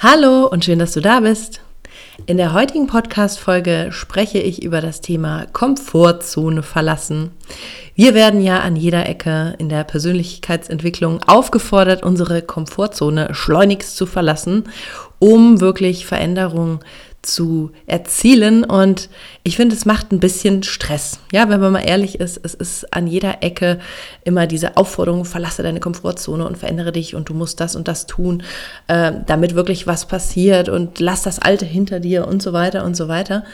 Hallo und schön, dass du da bist. In der heutigen Podcast-Folge spreche ich über das Thema Komfortzone verlassen. Wir werden ja an jeder Ecke in der Persönlichkeitsentwicklung aufgefordert, unsere Komfortzone schleunigst zu verlassen, um wirklich Veränderungen zu erzielen. Und ich finde, es macht ein bisschen Stress. Ja, wenn man mal ehrlich ist, es ist an jeder Ecke immer diese Aufforderung, verlasse deine Komfortzone und verändere dich und du musst das und das tun, äh, damit wirklich was passiert und lass das Alte hinter dir und so weiter und so weiter.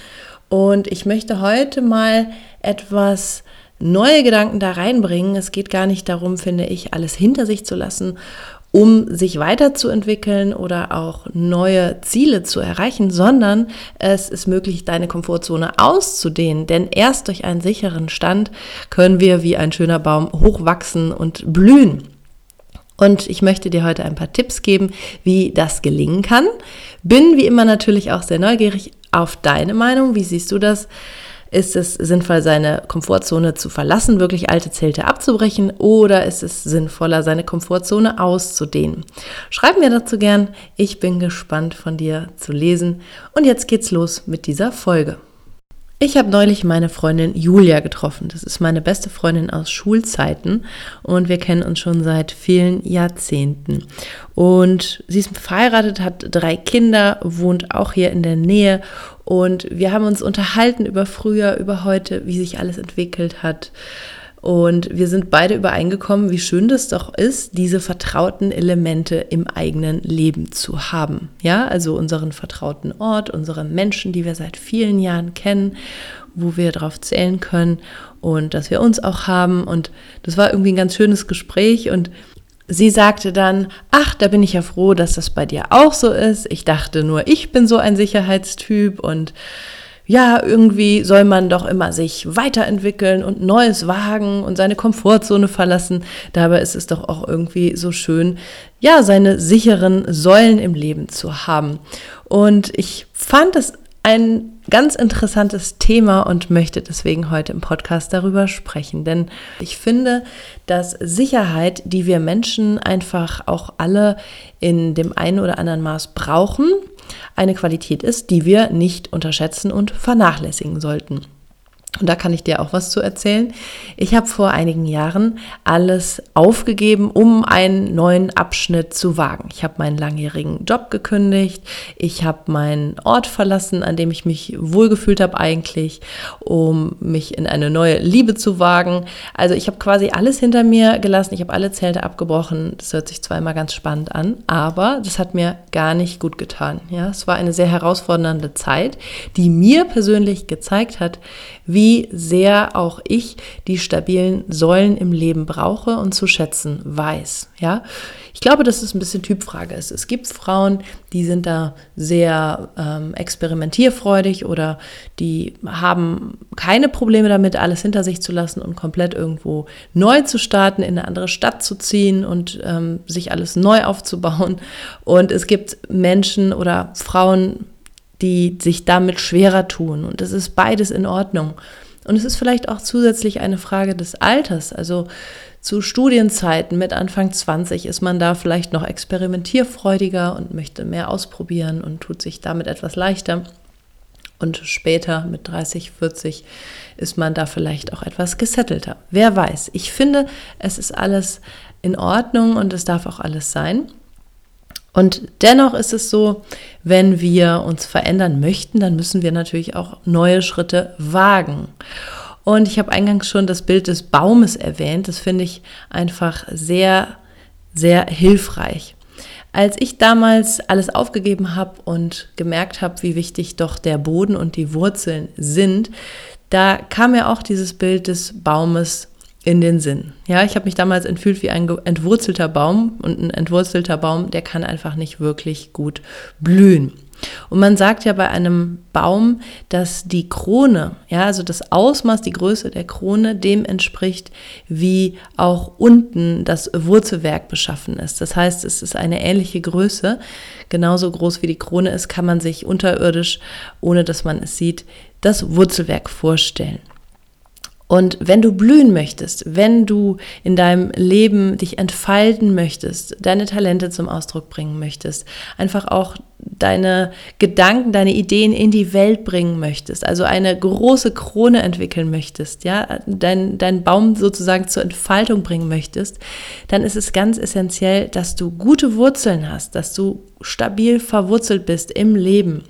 Und ich möchte heute mal etwas neue Gedanken da reinbringen. Es geht gar nicht darum, finde ich, alles hinter sich zu lassen um sich weiterzuentwickeln oder auch neue Ziele zu erreichen, sondern es ist möglich, deine Komfortzone auszudehnen. Denn erst durch einen sicheren Stand können wir wie ein schöner Baum hochwachsen und blühen. Und ich möchte dir heute ein paar Tipps geben, wie das gelingen kann. Bin wie immer natürlich auch sehr neugierig auf deine Meinung. Wie siehst du das? Ist es sinnvoll, seine Komfortzone zu verlassen, wirklich alte Zelte abzubrechen oder ist es sinnvoller, seine Komfortzone auszudehnen? Schreib mir dazu gern. Ich bin gespannt von dir zu lesen. Und jetzt geht's los mit dieser Folge. Ich habe neulich meine Freundin Julia getroffen. Das ist meine beste Freundin aus Schulzeiten und wir kennen uns schon seit vielen Jahrzehnten. Und sie ist verheiratet, hat drei Kinder, wohnt auch hier in der Nähe und wir haben uns unterhalten über früher, über heute, wie sich alles entwickelt hat. Und wir sind beide übereingekommen, wie schön das doch ist, diese vertrauten Elemente im eigenen Leben zu haben. Ja, also unseren vertrauten Ort, unsere Menschen, die wir seit vielen Jahren kennen, wo wir darauf zählen können und dass wir uns auch haben. Und das war irgendwie ein ganz schönes Gespräch und Sie sagte dann, ach, da bin ich ja froh, dass das bei dir auch so ist. Ich dachte nur, ich bin so ein Sicherheitstyp und ja, irgendwie soll man doch immer sich weiterentwickeln und Neues wagen und seine Komfortzone verlassen. Dabei ist es doch auch irgendwie so schön, ja, seine sicheren Säulen im Leben zu haben. Und ich fand es ein ganz interessantes Thema und möchte deswegen heute im Podcast darüber sprechen. Denn ich finde, dass Sicherheit, die wir Menschen einfach auch alle in dem einen oder anderen Maß brauchen, eine Qualität ist, die wir nicht unterschätzen und vernachlässigen sollten. Und da kann ich dir auch was zu erzählen. Ich habe vor einigen Jahren alles aufgegeben, um einen neuen Abschnitt zu wagen. Ich habe meinen langjährigen Job gekündigt. Ich habe meinen Ort verlassen, an dem ich mich wohlgefühlt habe eigentlich, um mich in eine neue Liebe zu wagen. Also ich habe quasi alles hinter mir gelassen. Ich habe alle Zelte abgebrochen. Das hört sich zwar immer ganz spannend an, aber das hat mir gar nicht gut getan. Ja, es war eine sehr herausfordernde Zeit, die mir persönlich gezeigt hat, wie sehr auch ich die stabilen Säulen im Leben brauche und zu schätzen weiß. Ja, ich glaube, dass es ein bisschen Typfrage ist. Es gibt Frauen, die sind da sehr ähm, experimentierfreudig oder die haben keine Probleme damit, alles hinter sich zu lassen und komplett irgendwo neu zu starten, in eine andere Stadt zu ziehen und ähm, sich alles neu aufzubauen. Und es gibt Menschen oder Frauen, die sich damit schwerer tun. Und es ist beides in Ordnung. Und es ist vielleicht auch zusätzlich eine Frage des Alters. Also zu Studienzeiten mit Anfang 20 ist man da vielleicht noch experimentierfreudiger und möchte mehr ausprobieren und tut sich damit etwas leichter. Und später mit 30, 40 ist man da vielleicht auch etwas gesettelter. Wer weiß. Ich finde, es ist alles in Ordnung und es darf auch alles sein. Und dennoch ist es so, wenn wir uns verändern möchten, dann müssen wir natürlich auch neue Schritte wagen. Und ich habe eingangs schon das Bild des Baumes erwähnt. Das finde ich einfach sehr, sehr hilfreich. Als ich damals alles aufgegeben habe und gemerkt habe, wie wichtig doch der Boden und die Wurzeln sind, da kam mir auch dieses Bild des Baumes in den Sinn. Ja, ich habe mich damals entfühlt wie ein entwurzelter Baum und ein entwurzelter Baum, der kann einfach nicht wirklich gut blühen. Und man sagt ja bei einem Baum, dass die Krone, ja, also das Ausmaß, die Größe der Krone dem entspricht, wie auch unten das Wurzelwerk beschaffen ist. Das heißt, es ist eine ähnliche Größe. Genauso groß wie die Krone ist, kann man sich unterirdisch, ohne dass man es sieht, das Wurzelwerk vorstellen. Und wenn du blühen möchtest, wenn du in deinem Leben dich entfalten möchtest, deine Talente zum Ausdruck bringen möchtest, einfach auch deine Gedanken, deine Ideen in die Welt bringen möchtest, also eine große Krone entwickeln möchtest, ja, dein, dein Baum sozusagen zur Entfaltung bringen möchtest, dann ist es ganz essentiell, dass du gute Wurzeln hast, dass du stabil verwurzelt bist im Leben,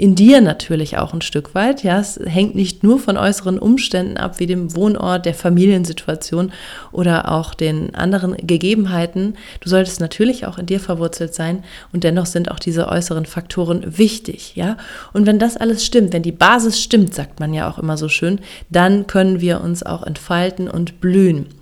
in dir natürlich auch ein Stück weit. Ja, es hängt nicht nur von äußeren Umständen ab, wie dem Wohnort, der Familiensituation oder auch den anderen Gegebenheiten. Du solltest natürlich auch in dir verwurzelt sein und dennoch sind auch diese äußeren Faktoren wichtig. Ja, und wenn das alles stimmt, wenn die Basis stimmt, sagt man ja auch immer so schön, dann können wir uns auch entfalten und blühen.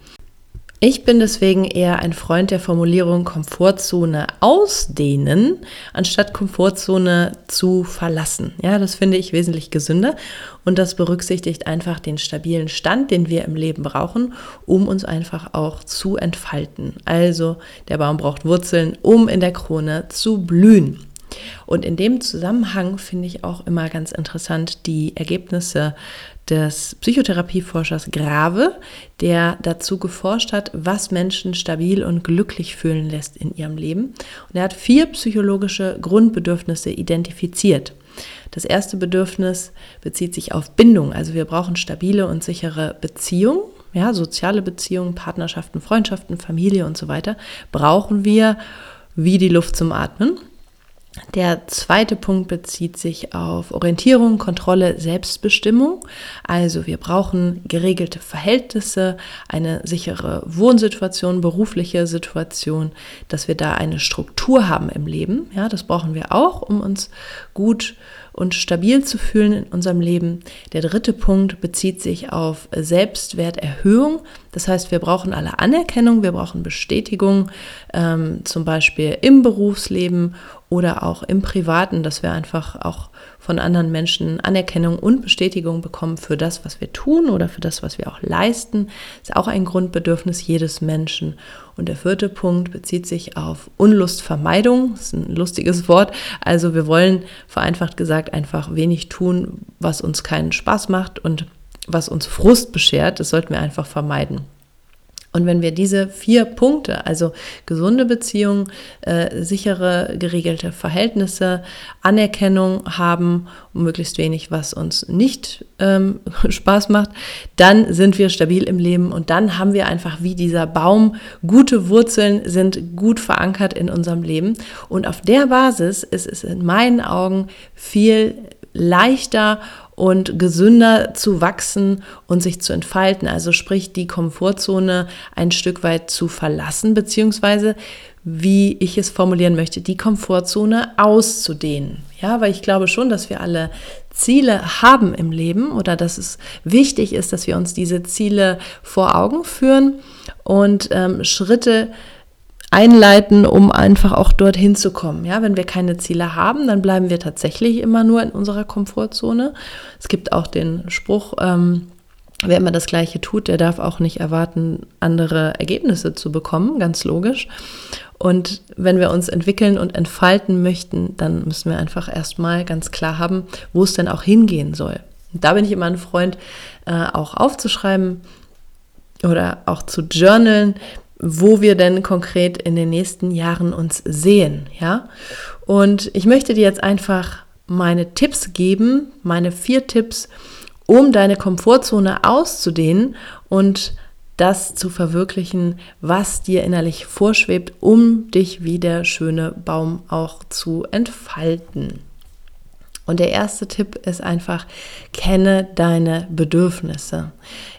Ich bin deswegen eher ein Freund der Formulierung Komfortzone ausdehnen, anstatt Komfortzone zu verlassen. Ja, das finde ich wesentlich gesünder und das berücksichtigt einfach den stabilen Stand, den wir im Leben brauchen, um uns einfach auch zu entfalten. Also der Baum braucht Wurzeln, um in der Krone zu blühen. Und in dem Zusammenhang finde ich auch immer ganz interessant die Ergebnisse des Psychotherapieforschers Grave, der dazu geforscht hat, was Menschen stabil und glücklich fühlen lässt in ihrem Leben. Und er hat vier psychologische Grundbedürfnisse identifiziert. Das erste Bedürfnis bezieht sich auf Bindung. Also wir brauchen stabile und sichere Beziehungen. Ja, soziale Beziehungen, Partnerschaften, Freundschaften, Familie und so weiter brauchen wir wie die Luft zum Atmen. Der zweite Punkt bezieht sich auf Orientierung, Kontrolle, Selbstbestimmung. Also wir brauchen geregelte Verhältnisse, eine sichere Wohnsituation, berufliche Situation, dass wir da eine Struktur haben im Leben. Ja, das brauchen wir auch, um uns gut und stabil zu fühlen in unserem Leben. Der dritte Punkt bezieht sich auf Selbstwerterhöhung. Das heißt, wir brauchen alle Anerkennung, wir brauchen Bestätigung, ähm, zum Beispiel im Berufsleben oder auch im Privaten, dass wir einfach auch von anderen Menschen Anerkennung und Bestätigung bekommen für das, was wir tun oder für das, was wir auch leisten, ist auch ein Grundbedürfnis jedes Menschen. Und der vierte Punkt bezieht sich auf Unlustvermeidung. Das ist ein lustiges Wort. Also wir wollen vereinfacht gesagt einfach wenig tun, was uns keinen Spaß macht und was uns Frust beschert. Das sollten wir einfach vermeiden. Und wenn wir diese vier Punkte, also gesunde Beziehungen, äh, sichere, geregelte Verhältnisse, Anerkennung haben und möglichst wenig, was uns nicht ähm, Spaß macht, dann sind wir stabil im Leben und dann haben wir einfach wie dieser Baum gute Wurzeln, sind gut verankert in unserem Leben. Und auf der Basis ist es in meinen Augen viel leichter und gesünder zu wachsen und sich zu entfalten. Also sprich, die Komfortzone ein Stück weit zu verlassen, beziehungsweise, wie ich es formulieren möchte, die Komfortzone auszudehnen. Ja, weil ich glaube schon, dass wir alle Ziele haben im Leben oder dass es wichtig ist, dass wir uns diese Ziele vor Augen führen und ähm, Schritte einleiten, um einfach auch dorthin zu kommen. Ja, wenn wir keine Ziele haben, dann bleiben wir tatsächlich immer nur in unserer Komfortzone. Es gibt auch den Spruch, ähm, wer immer das Gleiche tut, der darf auch nicht erwarten, andere Ergebnisse zu bekommen, ganz logisch. Und wenn wir uns entwickeln und entfalten möchten, dann müssen wir einfach erstmal ganz klar haben, wo es denn auch hingehen soll. Und da bin ich immer ein Freund, äh, auch aufzuschreiben oder auch zu journalen, wo wir denn konkret in den nächsten Jahren uns sehen, ja? Und ich möchte dir jetzt einfach meine Tipps geben, meine vier Tipps, um deine Komfortzone auszudehnen und das zu verwirklichen, was dir innerlich vorschwebt, um dich wie der schöne Baum auch zu entfalten. Und der erste Tipp ist einfach, kenne deine Bedürfnisse.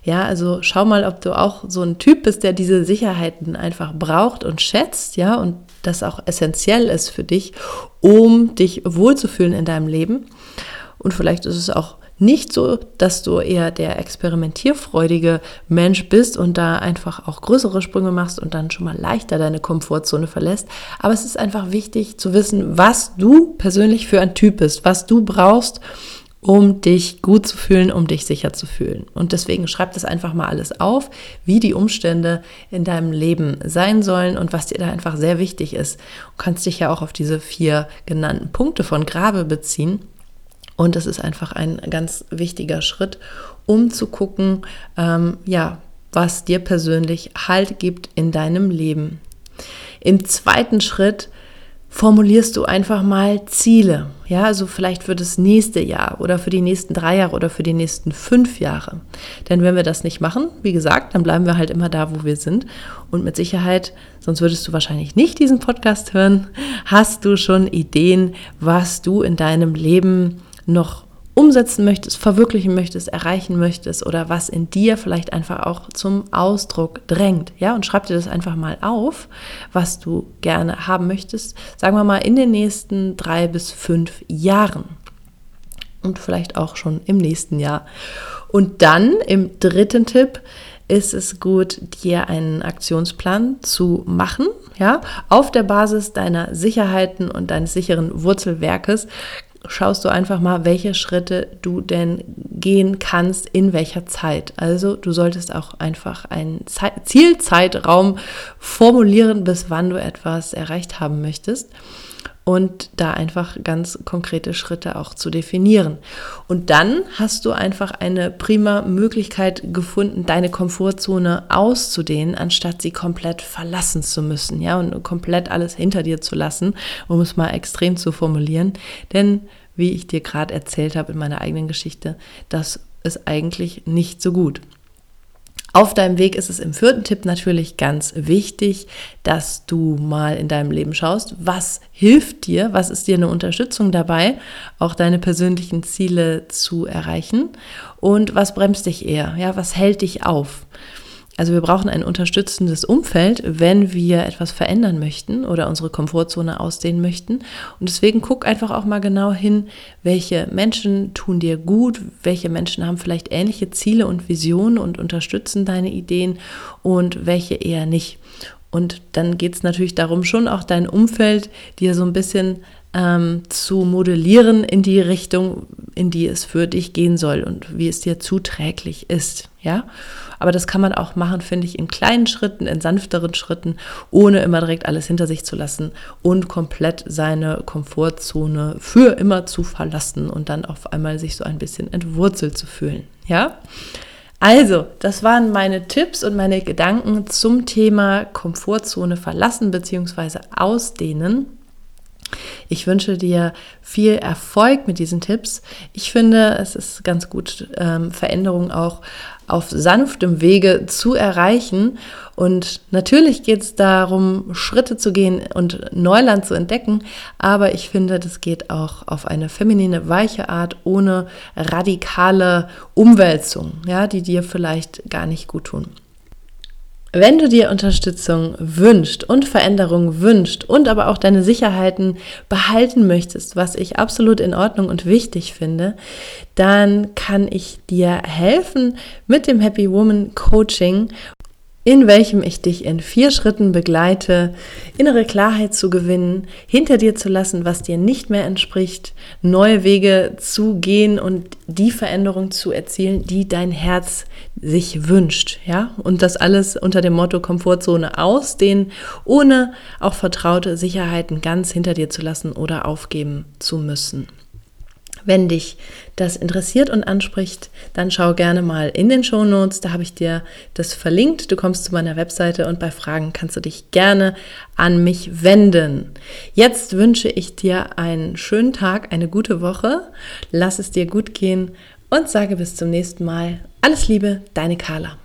Ja, also schau mal, ob du auch so ein Typ bist, der diese Sicherheiten einfach braucht und schätzt, ja, und das auch essentiell ist für dich, um dich wohlzufühlen in deinem Leben. Und vielleicht ist es auch nicht so, dass du eher der experimentierfreudige Mensch bist und da einfach auch größere Sprünge machst und dann schon mal leichter deine Komfortzone verlässt. Aber es ist einfach wichtig zu wissen, was du persönlich für ein Typ bist, was du brauchst, um dich gut zu fühlen, um dich sicher zu fühlen. Und deswegen schreib das einfach mal alles auf, wie die Umstände in deinem Leben sein sollen und was dir da einfach sehr wichtig ist. Du kannst dich ja auch auf diese vier genannten Punkte von Grabe beziehen. Und das ist einfach ein ganz wichtiger Schritt, um zu gucken, ähm, ja, was dir persönlich Halt gibt in deinem Leben. Im zweiten Schritt formulierst du einfach mal Ziele. Ja, also vielleicht für das nächste Jahr oder für die nächsten drei Jahre oder für die nächsten fünf Jahre. Denn wenn wir das nicht machen, wie gesagt, dann bleiben wir halt immer da, wo wir sind. Und mit Sicherheit, sonst würdest du wahrscheinlich nicht diesen Podcast hören, hast du schon Ideen, was du in deinem Leben noch umsetzen möchtest, verwirklichen möchtest, erreichen möchtest oder was in dir vielleicht einfach auch zum Ausdruck drängt. Ja, und schreib dir das einfach mal auf, was du gerne haben möchtest. Sagen wir mal in den nächsten drei bis fünf Jahren. Und vielleicht auch schon im nächsten Jahr. Und dann im dritten Tipp ist es gut, dir einen Aktionsplan zu machen. Ja, auf der Basis deiner Sicherheiten und deines sicheren Wurzelwerkes schaust du einfach mal, welche Schritte du denn gehen kannst, in welcher Zeit. Also du solltest auch einfach einen Zielzeitraum formulieren, bis wann du etwas erreicht haben möchtest und da einfach ganz konkrete Schritte auch zu definieren. Und dann hast du einfach eine prima Möglichkeit gefunden, deine Komfortzone auszudehnen, anstatt sie komplett verlassen zu müssen, ja, und komplett alles hinter dir zu lassen, um es mal extrem zu formulieren. Denn wie ich dir gerade erzählt habe in meiner eigenen Geschichte, das ist eigentlich nicht so gut. Auf deinem Weg ist es im vierten Tipp natürlich ganz wichtig, dass du mal in deinem Leben schaust, was hilft dir, was ist dir eine Unterstützung dabei, auch deine persönlichen Ziele zu erreichen und was bremst dich eher, ja, was hält dich auf. Also wir brauchen ein unterstützendes Umfeld, wenn wir etwas verändern möchten oder unsere Komfortzone ausdehnen möchten. Und deswegen guck einfach auch mal genau hin, welche Menschen tun dir gut, welche Menschen haben vielleicht ähnliche Ziele und Visionen und unterstützen deine Ideen und welche eher nicht. Und dann geht es natürlich darum, schon auch dein Umfeld dir so ein bisschen ähm, zu modellieren in die Richtung, in die es für dich gehen soll und wie es dir zuträglich ist. Ja, aber das kann man auch machen, finde ich, in kleinen Schritten, in sanfteren Schritten, ohne immer direkt alles hinter sich zu lassen und komplett seine Komfortzone für immer zu verlassen und dann auf einmal sich so ein bisschen entwurzelt zu fühlen. Ja. Also, das waren meine Tipps und meine Gedanken zum Thema Komfortzone verlassen bzw. ausdehnen. Ich wünsche dir viel Erfolg mit diesen Tipps. Ich finde, es ist ganz gut, ähm, Veränderungen auch auf sanftem Wege zu erreichen. Und natürlich geht es darum, Schritte zu gehen und Neuland zu entdecken. Aber ich finde, das geht auch auf eine feminine, weiche Art, ohne radikale Umwälzung, ja, die dir vielleicht gar nicht gut tun. Wenn du dir Unterstützung wünscht und Veränderung wünscht und aber auch deine Sicherheiten behalten möchtest, was ich absolut in Ordnung und wichtig finde, dann kann ich dir helfen mit dem Happy Woman Coaching in welchem ich dich in vier Schritten begleite, innere Klarheit zu gewinnen, hinter dir zu lassen, was dir nicht mehr entspricht, neue Wege zu gehen und die Veränderung zu erzielen, die dein Herz sich wünscht, ja? Und das alles unter dem Motto Komfortzone ausdehnen, ohne auch vertraute Sicherheiten ganz hinter dir zu lassen oder aufgeben zu müssen. Wenn dich das interessiert und anspricht, dann schau gerne mal in den Show Notes. Da habe ich dir das verlinkt. Du kommst zu meiner Webseite und bei Fragen kannst du dich gerne an mich wenden. Jetzt wünsche ich dir einen schönen Tag, eine gute Woche. Lass es dir gut gehen und sage bis zum nächsten Mal. Alles Liebe, deine Carla.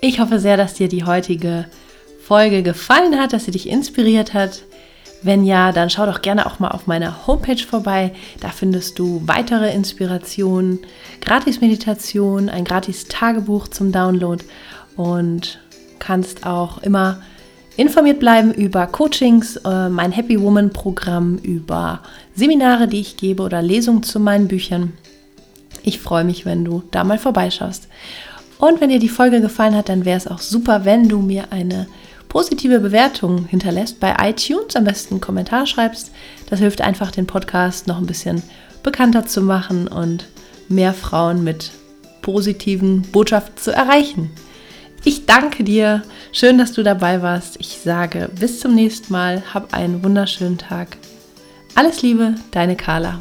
Ich hoffe sehr, dass dir die heutige Folge gefallen hat, dass sie dich inspiriert hat. Wenn ja, dann schau doch gerne auch mal auf meiner Homepage vorbei. Da findest du weitere Inspirationen, Gratis-Meditation, ein Gratis-Tagebuch zum Download und kannst auch immer informiert bleiben über Coachings, äh, mein Happy Woman Programm, über Seminare, die ich gebe oder Lesungen zu meinen Büchern. Ich freue mich, wenn du da mal vorbeischaust. Und wenn dir die Folge gefallen hat, dann wäre es auch super, wenn du mir eine positive Bewertung hinterlässt bei iTunes, am besten einen Kommentar schreibst. Das hilft einfach, den Podcast noch ein bisschen bekannter zu machen und mehr Frauen mit positiven Botschaften zu erreichen. Ich danke dir. Schön, dass du dabei warst. Ich sage bis zum nächsten Mal. Hab einen wunderschönen Tag. Alles Liebe, deine Carla.